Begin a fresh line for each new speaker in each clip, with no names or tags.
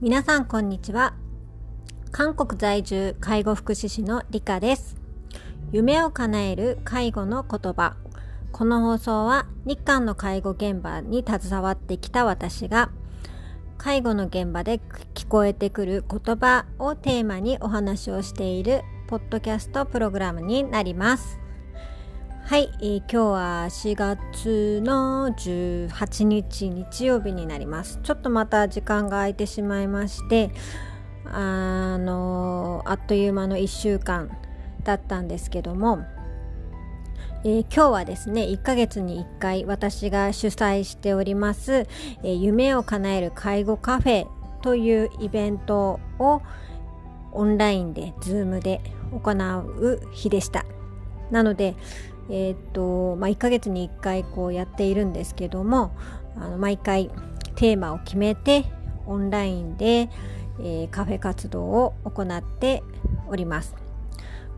皆さんこんにちは。韓国在住介護福祉士の理香です。夢を叶える介護の言葉。この放送は日韓の介護現場に携わってきた私が介護の現場で聞こえてくる言葉をテーマにお話をしているポッドキャストプログラムになります。はい、えー、今日は4月の18日日曜日になります。ちょっとまた時間が空いてしまいましてあのあっという間の1週間だったんですけども、えー、今日はですね1ヶ月に1回私が主催しております、えー、夢を叶える介護カフェというイベントをオンラインで Zoom で行う日でした。なのでえー、っとまあ、1ヶ月に1回こうやっているんですけどもあの毎回テーマを決めてオンラインで、えー、カフェ活動を行っております。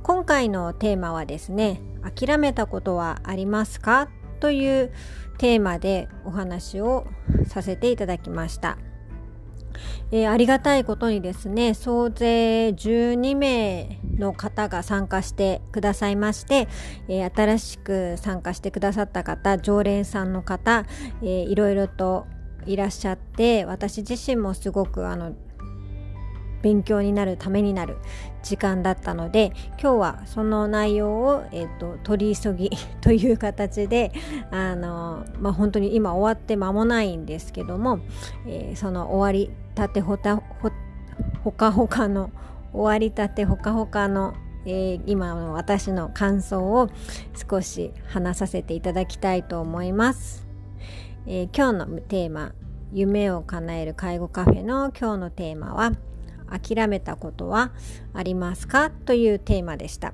今回のテーマはですね諦めたことはありますか？というテーマでお話をさせていただきました。えー、ありがたいことにですね総勢12名の方が参加してくださいまして、えー、新しく参加してくださった方常連さんの方、えー、いろいろといらっしゃって私自身もすごくあの勉強になるためになる時間だったので今日はその内容を、えーと、取り急ぎ という形であの、まあ、本当に今終わって間もないんですけども、えー、その終わりたてほたほほかほかの終わりたてほかほかの、えー、今の私の感想を少し話させていただきたいと思います。えー、今日のテーマ夢を叶える介護カフェの今日のテーマは「諦めたことはありますか？というテーマでした。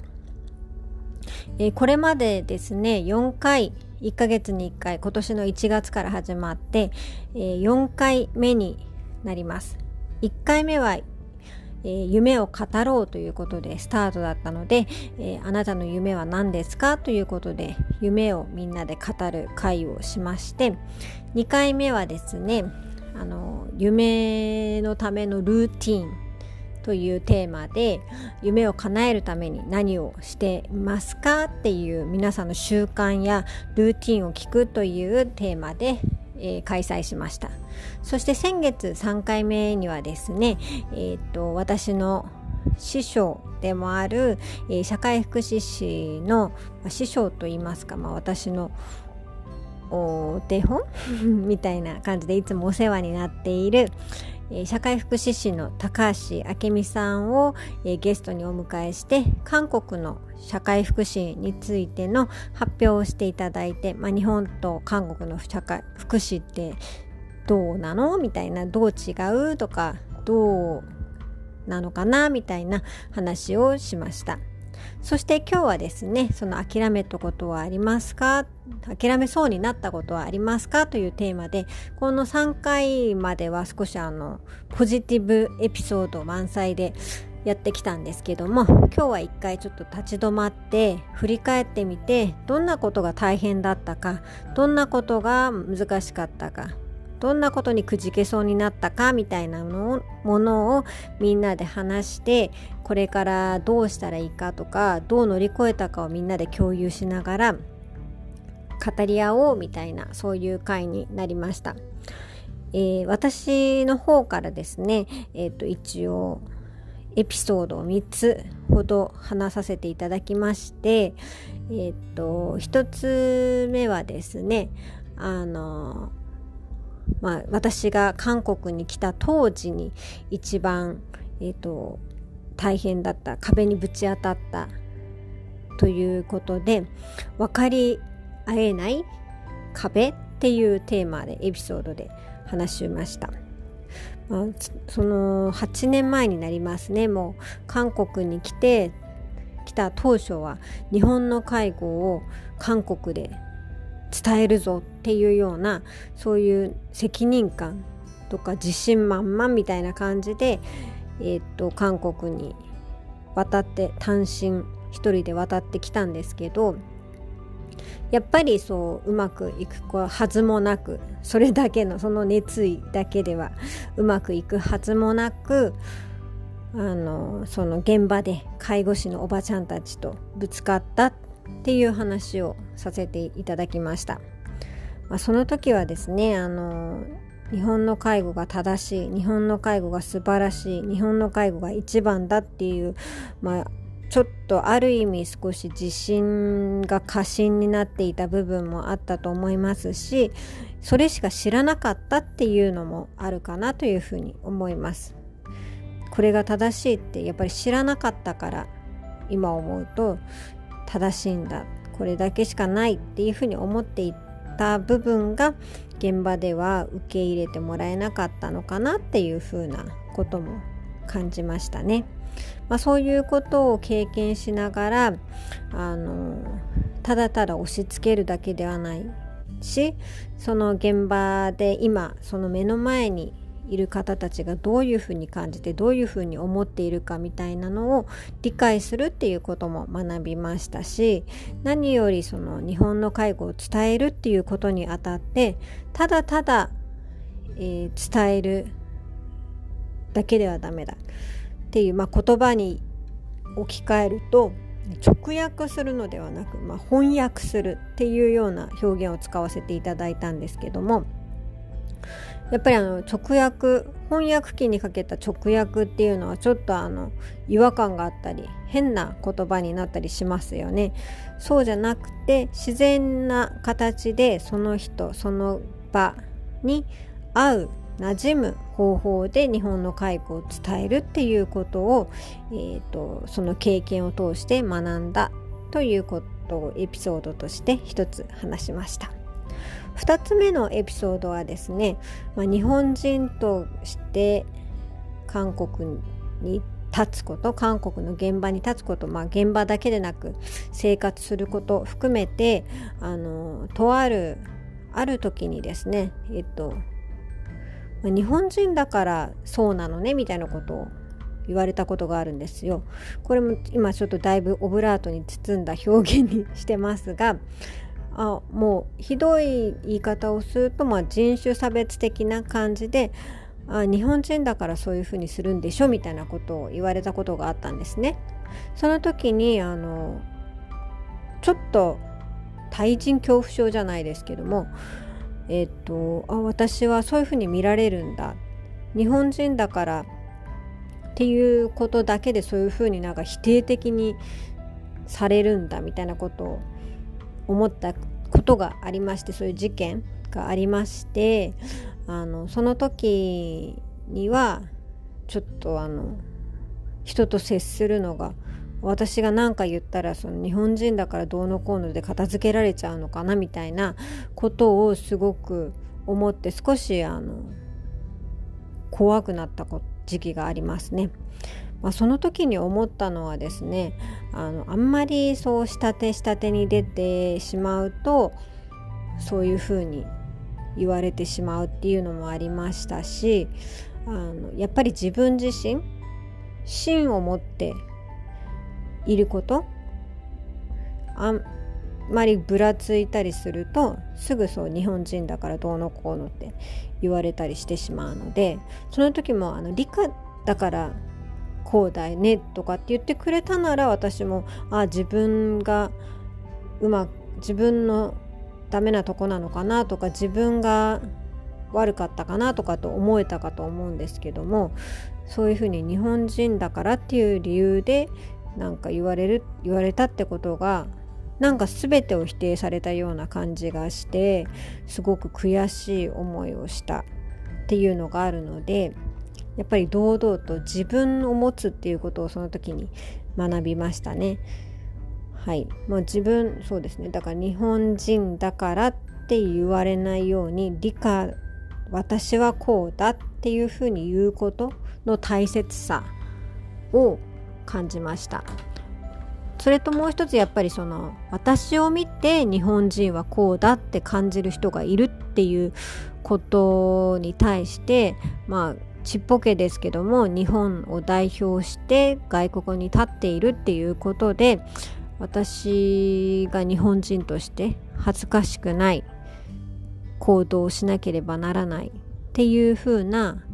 えー、これまでですね4回1ヶ月に1回今年の1月から始まって、えー、4回目になります。1回目は、えー、夢を語ろうということでスタートだったので、えー、あなたの夢は何ですか？ということで夢をみんなで語る会をしまして2回目はですねあの夢のためのルーティンというテーマで夢を叶えるために何をしてますか？っていう皆さんの習慣やルーティンを聞くというテーマで、えー、開催しました。そして先月3回目にはですね、えー、っと私の師匠でもある、えー、社会福祉士の、まあ、師匠といいますか、まあ、私のお手本？みたいな感じでいつもお世話になっている、社会福祉士の高橋明美さんを、ゲストにお迎えして韓国の社会福祉についての発表をしていただいて、まあ、日本と韓国の社会福祉ってどうなの？みたいなどう違う？とかどうなのかな？みたいな話をしました。そして今日はですねその諦めたことはありますか？諦めそうになったことはありますかというテーマでこの3回までは少しあのポジティブエピソード満載でやってきたんですけども今日は一回ちょっと立ち止まって振り返ってみてどんなことが大変だったかどんなことが難しかったかどんなことにくじけそうになったかみたいなのものをみんなで話してこれからどうしたらいいかとかどう乗り越えたかをみんなで共有しながら語り合おうみたいなそういう回になりました。えー、私の方からですね、えー、と一応エピソードを3つほど話させていただきまして、えー、と1つ目はですねあのまあ、私が韓国に来た当時に一番、えーと、大変だった壁にぶち当たったということで分かり合えない壁っていうテーマでエピソードで話しました。まあ、その8年前になりますねもう韓国に来て来た当初は日本の介護を韓国で伝えるぞっていうようなそういう責任感とか自信満々みたいな感じで、えー、っと韓国に渡って単身一人で渡ってきたんですけどやっぱりそううまくいくはずもなくそれだけのその熱意だけではうまくいくはずもなくあのその現場で介護士のおばちゃんたちとぶつかったっっていう話をさせていただきました。まあ、その時はですねあの日本の介護が正しい日本の介護が素晴らしい日本の介護が一番だっていう、まあ、ちょっとある意味少し自信が過信になっていた部分もあったと思いますしそれしか知らなかったっていうのもあるかなというふうに思います。これが正しいってやっぱり知らなかったから今思うと正しいんだこれだけしかないっていうふうに思っていた部分が現場では受け入れてもらえなかったのかなっていうふうなことも感じましたね。まあ、そういうことを経験しながらあのただただ押し付けるだけではないしその現場で今その目の前にいる方たちがどういうふうに感じてどういうふうに思っているかみたいなのを理解するっていうことも学びましたし何よりその日本の介護を伝えるっていうことにあたってただただ、えー、伝えるだけではダメだっていう、まあ、言葉に置き換えると直訳するのではなく、まあ、翻訳するっていうような表現を使わせていただいたんですけどもやっぱりあの直訳翻訳機にかけた直訳っていうのはちょっとあの違和感があったり変な言葉になったりしますよね。そうじゃなくて自然な形でその人その場に合う馴染む方法で日本の介護を伝えるっていうことを、えーと、その経験を通して学んだということをエピソードとして一つ話しました。2つ目のエピソードはですね、まあ、日本人として韓国に立つこと韓国の現場に立つこと、まあ、現場だけでなく生活すること含めてあのとあるある時にですねえっと日本人だからそうなのねみたいなことを言われたことがあるんですよ。これも今ちょっとだいぶオブラートに包んだ表現にしてますがあもうひどい言い方をすると、まあ、人種差別的な感じであ日本人だからそういうふうにするんでしょみたいなことを言われたことがあったんですね。その時にあのちょっと対人恐怖症じゃないですけどもえっとあ私はそういうふうに見られるんだ日本人だからっていうことだけでそういうふうになんか否定的にされるんだみたいなことを思ったことがありましてそういう事件がありましてあのその時にはちょっとあの人と接するのが私が何か言ったらその日本人だからどうのこうので片付けられちゃうのかなみたいなことをすごく思って少しあの怖くなった時期がありますね。まあ、その時に思ったのはですねあのあんまりそう下手下手に出てしまうとそういうふうに言われてしまうっていうのもありましたしあのやっぱり自分自身芯を持っていることあんまりぶらついたりするとすぐそう日本人だからどうのこうのって言われたりしてしまうのでその時もあの理科だからこうだよねとかって言ってくれたなら私もあ自分がうまく自分のダメなとこなのかなとか自分が悪かったかなとかと思えたかと思うんですけどもそういうふうに日本人だからっていう理由でなんか言われる言われたってことがなんか全てを否定されたような感じがしてすごく悔しい思いをしたっていうのがあるのでやっぱり堂々と自分を持つっていうことをその時に学びましたね。はい、まあ、自分そうですね。だから日本人だからって言われないように理科私はこうだっていうふうに言うことの大切さを感じました。それともう一つやっぱりその私を見て日本人はこうだって感じる人がいるっていうことに対してまあちっぽけですけども日本を代表して外国に立っているっていうことで私が日本人として恥ずかしくない行動をしなければならないっていうふうな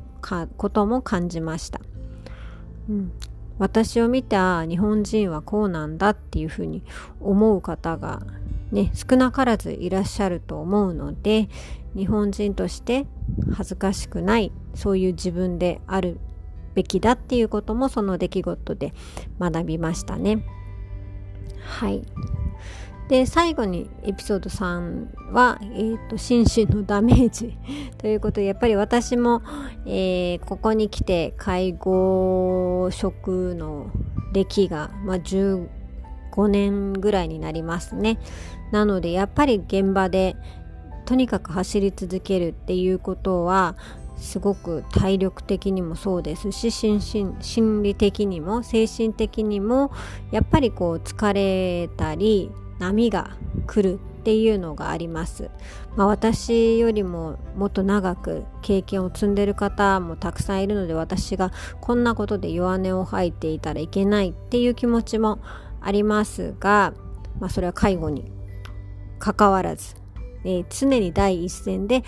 ことも感じました、うん、私を見て日本人はこうなんだっていうふうに思う方がね少なからずいらっしゃると思うので日本人として恥ずかしくないそういう自分であるべきだっていうこともその出来事で学びましたね。はい。で最後にエピソード3は、えーと、心身のダメージ。ということでやっぱり私も、えー、ここに来て介護職の歴が、まあ、15年ぐらいになりますね。なのでやっぱり現場でとにかく走り続けるっていうことはすごく体力的にもそうですし心身心理的にも精神的にもやっぱりこう疲れたり波が来るっていうのがあります、まあ、私よりももっと長く経験を積んでる方もたくさんいるので私がこんなことで弱音を吐いていたらいけないっていう気持ちもありますが、まあ、それは介護に関わらず、え、常に第一線で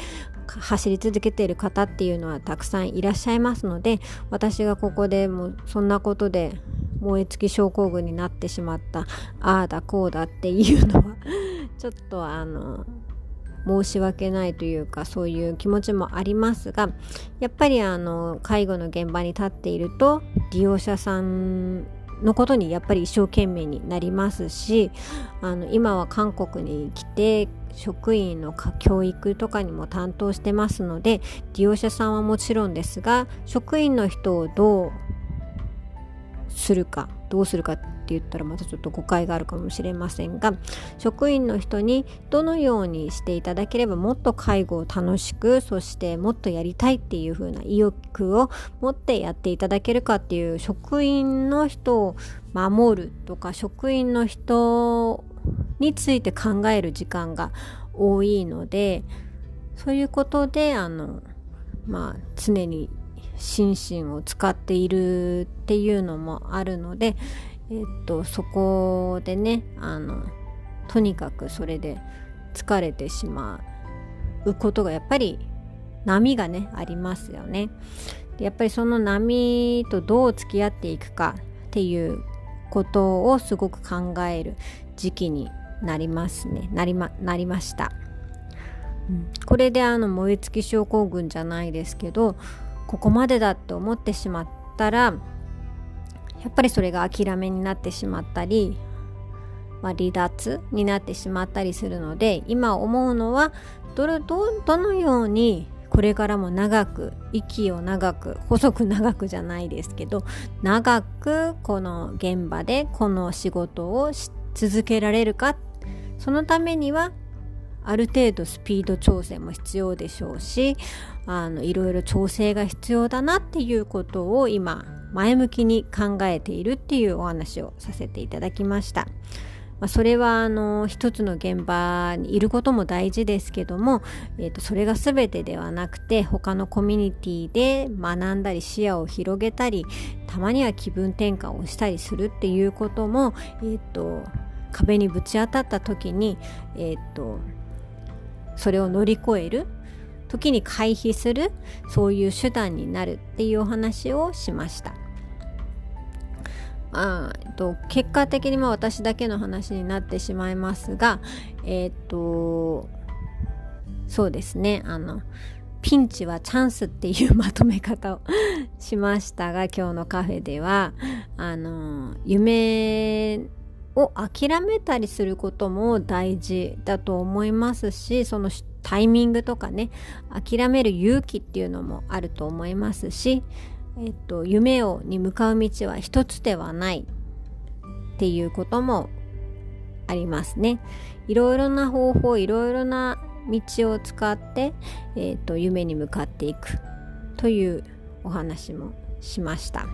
走り続けている方っていうのはたくさんいらっしゃいますので私がここでもうそんなことで燃え尽き症候群になってしまったああだこうだっていうのは ちょっとあの申し訳ないというかそういう気持ちもありますがやっぱりあの介護の現場に立っていると利用者さんのことにやっぱり一生懸命になりますしあの今は韓国に来て職員の教育とかにも担当してますので利用者さんはもちろんですが職員の人をどうするかどうするかって言ったらまたちょっと誤解があるかもしれませんが職員の人にどのようにしていただければもっと介護を楽しくそしてもっとやりたいっていう風な意欲を持ってやっていただけるかっていう職員の人を守るとか職員の人について考える時間が多いのでそういうことであのまあ常に心身を使っているっていうのもあるので、えっと、そこでねあのとにかくそれで疲れてしまうことがやっぱり波がねありますよね。でやっぱりその波とどう付き合っていくかっていうことをすごく考える時期になりますね。なりまなりました、うん、これであの燃え尽き症候群じゃないですけどここまでだって思ってしまったらやっぱりそれが諦めになってしまったり、まあ、離脱になってしまったりするので今思うのはどれどどのようにこれからも長く息を長く細く長くじゃないですけど長くこの現場でこの仕事をし続けられるかそのためにはある程度スピード調整も必要でしょうしあのいろいろ調整が必要だなっていうことを今前向きに考えているっていうお話をさせていただきました。まあ、それはあの一つの現場にいることも大事ですけども、えー、とそれが全てではなくて他のコミュニティで学んだり視野を広げたりたまには気分転換をしたりするっていうことも、えーと、壁にぶち当たった時に、えーとそれを乗り越える時に回避するそういう手段になるっていうお話をしました。あえっと、結果的にも私だけの話になってしまいますがえっとそうですね。あのピンチはチャンスっていうまとめ方をしましたが今日のカフェでは。あの夢を諦めたりすることも大事だと思いますしそのタイミングとかね諦める勇気っていうのもあると思いますし、えっと、夢をに向かう道は一つではないっていうこともありますね。いろいろな方法いろいろな道を使って、えっと、夢に向かっていくというお話もしました。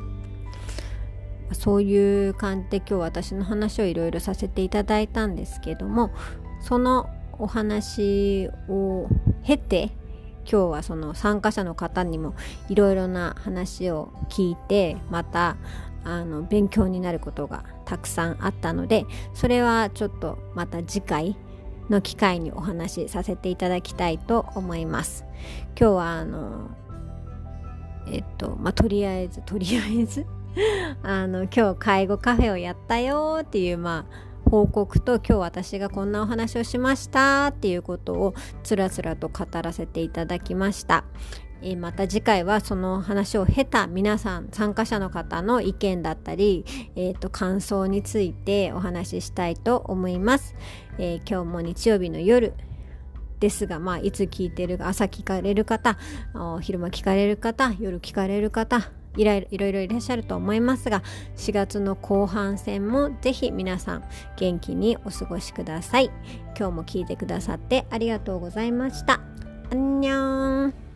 そういう感じで今日私の話をいろいろさせていただいたんですけどもそのお話を経て今日はその参加者の方にもいろいろな話を聞いてまたあの勉強になることがたくさんあったのでそれはちょっとまた次回の機会にお話しさせていただきたいと思います。今日はあのえっとまあとりあえずとりあえず？あの今日介護カフェをやったよっていうまあ報告と今日私がこんなお話をしましたっていうことをつらつらと語らせていただきました。え、また次回はその話を経た皆さん参加者の方の意見だったり、えーと、感想についてお話ししたいと思います。えー、今日も日曜日の夜ですが、まあ、いつ聞いてる朝聞かれる方昼間聞かれる方夜聞かれる方いろいろいらっしゃると思いますが4月の後半戦もぜひ皆さん元気にお過ごしください今日も聞いてくださってありがとうございました。あんにゃーん